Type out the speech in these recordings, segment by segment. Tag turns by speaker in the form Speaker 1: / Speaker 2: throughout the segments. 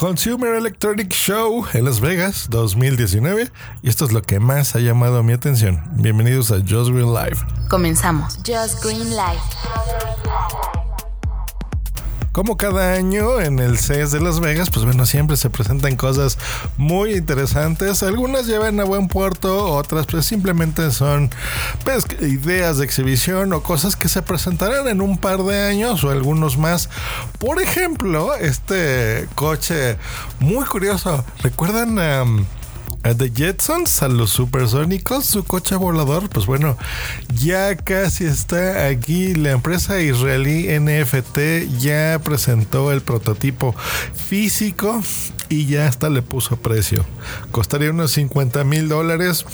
Speaker 1: Consumer Electronic Show en Las Vegas 2019 y esto es lo que más ha llamado mi atención. Bienvenidos a Just Green Live.
Speaker 2: Comenzamos. Just Green Life.
Speaker 1: Como cada año en el CES de Las Vegas, pues bueno, siempre se presentan cosas muy interesantes. Algunas llevan a buen puerto, otras pues simplemente son pues, ideas de exhibición o cosas que se presentarán en un par de años o algunos más. Por ejemplo, este coche muy curioso. ¿Recuerdan? The Jetsons, a los supersónicos, su coche volador, pues bueno, ya casi está aquí. La empresa israelí NFT ya presentó el prototipo físico y ya hasta le puso precio. Costaría unos 50 mil dólares.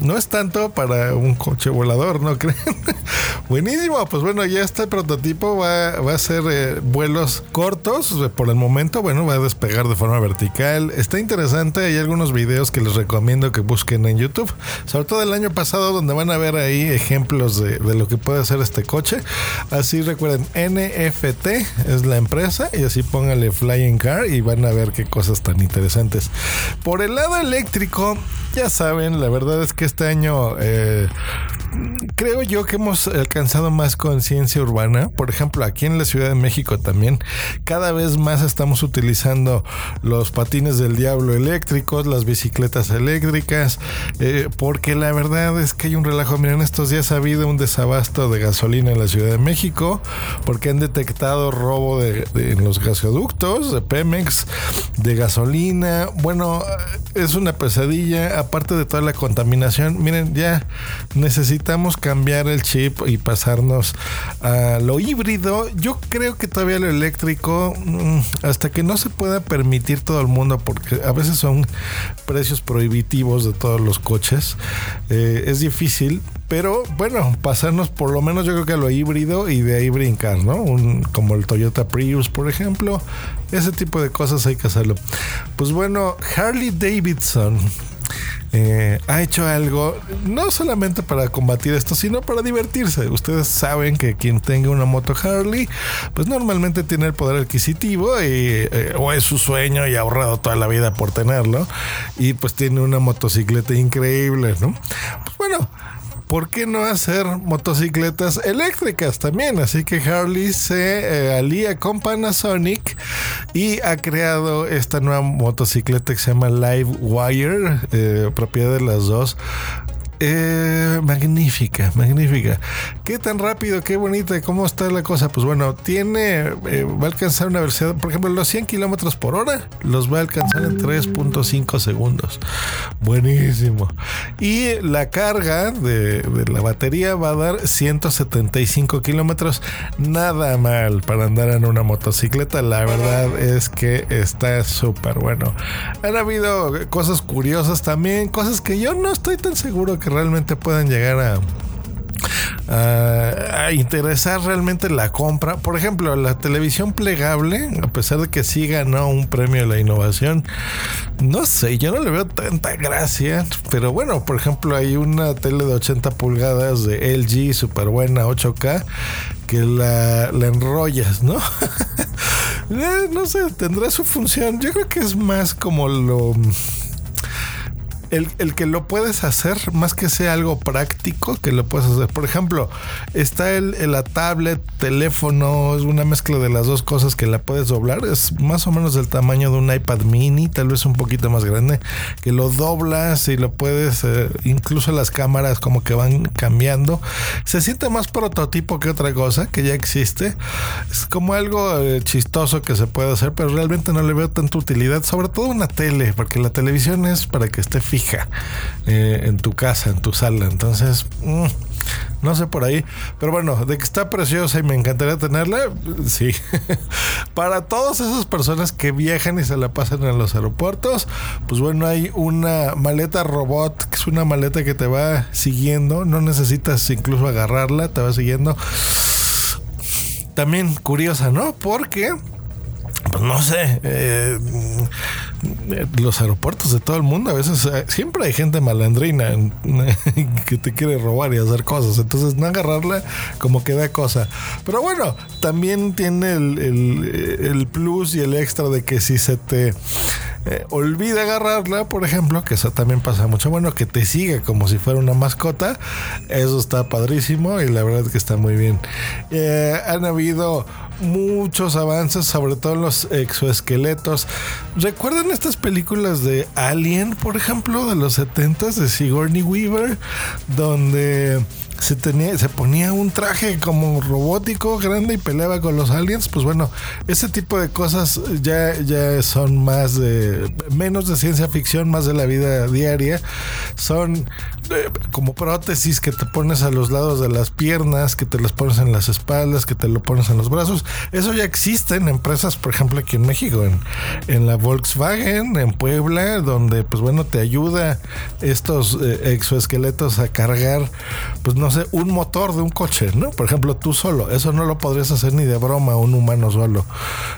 Speaker 1: No es tanto para un coche volador, ¿no creen? Buenísimo, pues bueno, ya este prototipo va, a hacer eh, vuelos cortos por el momento. Bueno, va a despegar de forma vertical. Está interesante, hay algunos videos que les recomiendo que busquen en YouTube. Sobre todo el año pasado, donde van a ver ahí ejemplos de, de lo que puede hacer este coche. Así recuerden, NFT es la empresa y así póngale Flying Car y van a ver qué cosas tan interesantes. Por el lado eléctrico, ya saben, la verdad es que este año eh, creo yo que hemos alcanzado más conciencia urbana. Por ejemplo, aquí en la Ciudad de México también, cada vez más estamos utilizando los patines del diablo eléctricos, las bicicletas eléctricas, eh, porque la verdad es que hay un relajo. Miren, estos días ha habido un desabasto de gasolina en la Ciudad de México, porque han detectado robo de, en los gasoductos, de Pemex, de gasolina. Bueno, es una pesadilla, aparte de toda la contaminación. Miren, ya necesitamos cambiar el chip y pasarnos a lo híbrido. Yo creo que todavía lo eléctrico, mm, hasta que no se pueda permitir todo el mundo, porque a veces son precios prohibitivos de todos los coches, eh, es difícil. Pero bueno, pasarnos por lo menos yo creo que a lo híbrido y de ahí brincar, ¿no? Como el Toyota Prius, por ejemplo. Ese tipo de cosas hay que hacerlo. Pues bueno, Harley Davidson eh, ha hecho algo no solamente para combatir esto, sino para divertirse. Ustedes saben que quien tenga una moto Harley, pues normalmente tiene el poder adquisitivo y, eh, o es su sueño y ha ahorrado toda la vida por tenerlo. Y pues tiene una motocicleta increíble, ¿no? Pues bueno. ¿Por qué no hacer motocicletas eléctricas también? Así que Harley se eh, alía con Panasonic y ha creado esta nueva motocicleta que se llama Live Wire, eh, propiedad de las dos. Eh, magnífica, magnífica. Qué tan rápido, qué bonita, cómo está la cosa. Pues bueno, tiene, eh, va a alcanzar una velocidad, por ejemplo, los 100 kilómetros por hora los va a alcanzar en 3.5 segundos. Buenísimo. Y la carga de, de la batería va a dar 175 kilómetros. Nada mal para andar en una motocicleta. La verdad es que está súper bueno. Han habido cosas curiosas también, cosas que yo no estoy tan seguro que realmente puedan llegar a, a, interesar realmente la compra. Por ejemplo, la televisión plegable, a pesar de que sí ganó un premio de la innovación, no sé, yo no le veo tanta gracia. Pero bueno, por ejemplo, hay una tele de 80 pulgadas de LG, súper buena, 8K, que la, la enrollas, ¿no? Eh, no sé, tendrá su función. Yo creo que es más como lo el, el que lo puedes hacer, más que sea algo práctico, que lo puedes hacer. Por ejemplo, está el, el- la tablet, teléfono, es una mezcla de las dos cosas que la puedes doblar. Es más o menos del tamaño de un iPad mini, tal vez un poquito más grande, que lo doblas y lo puedes, eh, incluso las cámaras como que van cambiando. Se siente más prototipo que otra cosa que ya existe. Es como algo eh, chistoso que se puede hacer, pero realmente no le veo tanta utilidad, sobre todo una tele, porque la televisión es para que esté fija eh, en tu casa, en tu sala. Entonces, mm, no sé por ahí. Pero bueno, de que está preciosa y me encantaría tenerla, sí. Para todas esas personas que viajan y se la pasan en los aeropuertos, pues bueno, hay una maleta robot, que es una maleta que te va siguiendo. No necesitas incluso agarrarla, te va siguiendo. También curiosa, ¿no? Porque pues no sé, eh, los aeropuertos de todo el mundo, a veces eh, siempre hay gente malandrina que te quiere robar y hacer cosas. Entonces, no agarrarla como que da cosa. Pero bueno, también tiene el, plus y el extra de que si se te eh, olvida agarrarla, por ejemplo, que eso también pasa mucho. Bueno, que te siga como si fuera una mascota. Eso está padrísimo y la verdad que está muy bien. han habido muchos avances, sobre todo en los exoesqueletos. ¿Recuerdan estas películas de Alien, por ejemplo, de los 70s de Sigourney Weaver? Donde se, tenía, se ponía un traje como robótico grande y peleaba con los aliens, pues bueno, ese tipo de cosas ya, ya son más de, menos de ciencia ficción, más de la vida diaria. Son eh, como prótesis que te pones a los lados de las piernas, que te las pones en las espaldas, que te lo pones en los brazos. Eso ya existe en empresas, por ejemplo, aquí en México, en, en la Volkswagen, en Puebla, donde pues bueno, te ayuda estos eh, exoesqueletos a cargar, pues no sé, un motor de un coche, ¿no? Por ejemplo, tú solo. Eso no lo podrías hacer ni de broma un humano solo.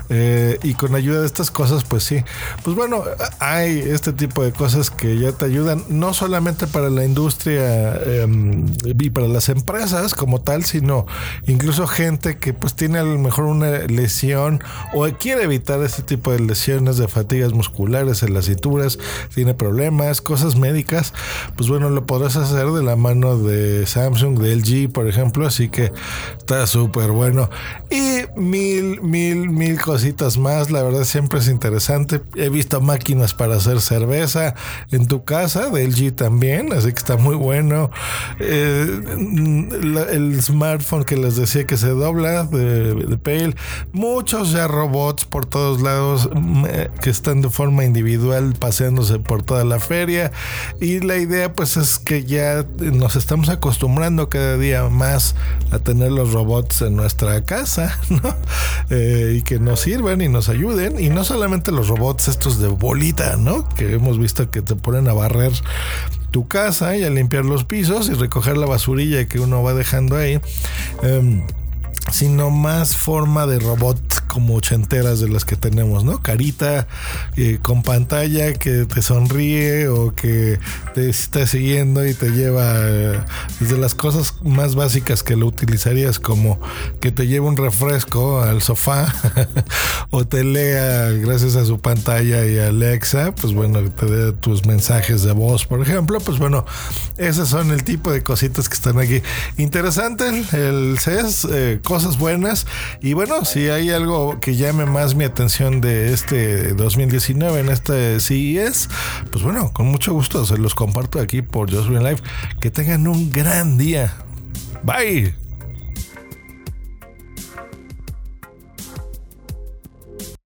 Speaker 1: Eh, y con ayuda de estas cosas, pues sí. Pues bueno, hay este tipo de cosas que ya te ayudan, no solamente para la industria em, y para las empresas como tal, sino incluso gente que pues tiene a lo mejor una lesión o quiere evitar este tipo de lesiones de fatigas musculares en las cinturas, tiene problemas, cosas médicas, pues bueno, lo podrás hacer de la mano de Sam Samsung, de LG, por ejemplo, así que está súper bueno. Y mil, mil, mil cositas más, la verdad siempre es interesante. He visto máquinas para hacer cerveza en tu casa, de LG también, así que está muy bueno. Eh, el smartphone que les decía que se dobla de, de Pale, muchos ya robots por todos lados mm, eh, que están de forma individual paseándose por toda la feria y la idea pues es que ya nos estamos acostumbrando cada día más a tener los robots en nuestra casa. Eh, y que nos sirvan y nos ayuden. Y no solamente los robots estos de bolita, ¿no? Que hemos visto que te ponen a barrer tu casa y a limpiar los pisos y recoger la basurilla que uno va dejando ahí. Em, sino más forma de robot como ochenteras de las que tenemos, ¿no? Carita eh, con pantalla que te sonríe o que te está siguiendo y te lleva eh, desde las cosas más básicas que lo utilizarías como que te lleve un refresco al sofá o te lea gracias a su pantalla y Alexa, pues bueno, te dé tus mensajes de voz, por ejemplo, pues bueno, esos son el tipo de cositas que están aquí. Interesante el CES, eh, cosas buenas. Y bueno, si hay que llame más mi atención de este 2019 en este CES, pues bueno, con mucho gusto se los comparto aquí por Just Green Life. Que tengan un gran día. Bye.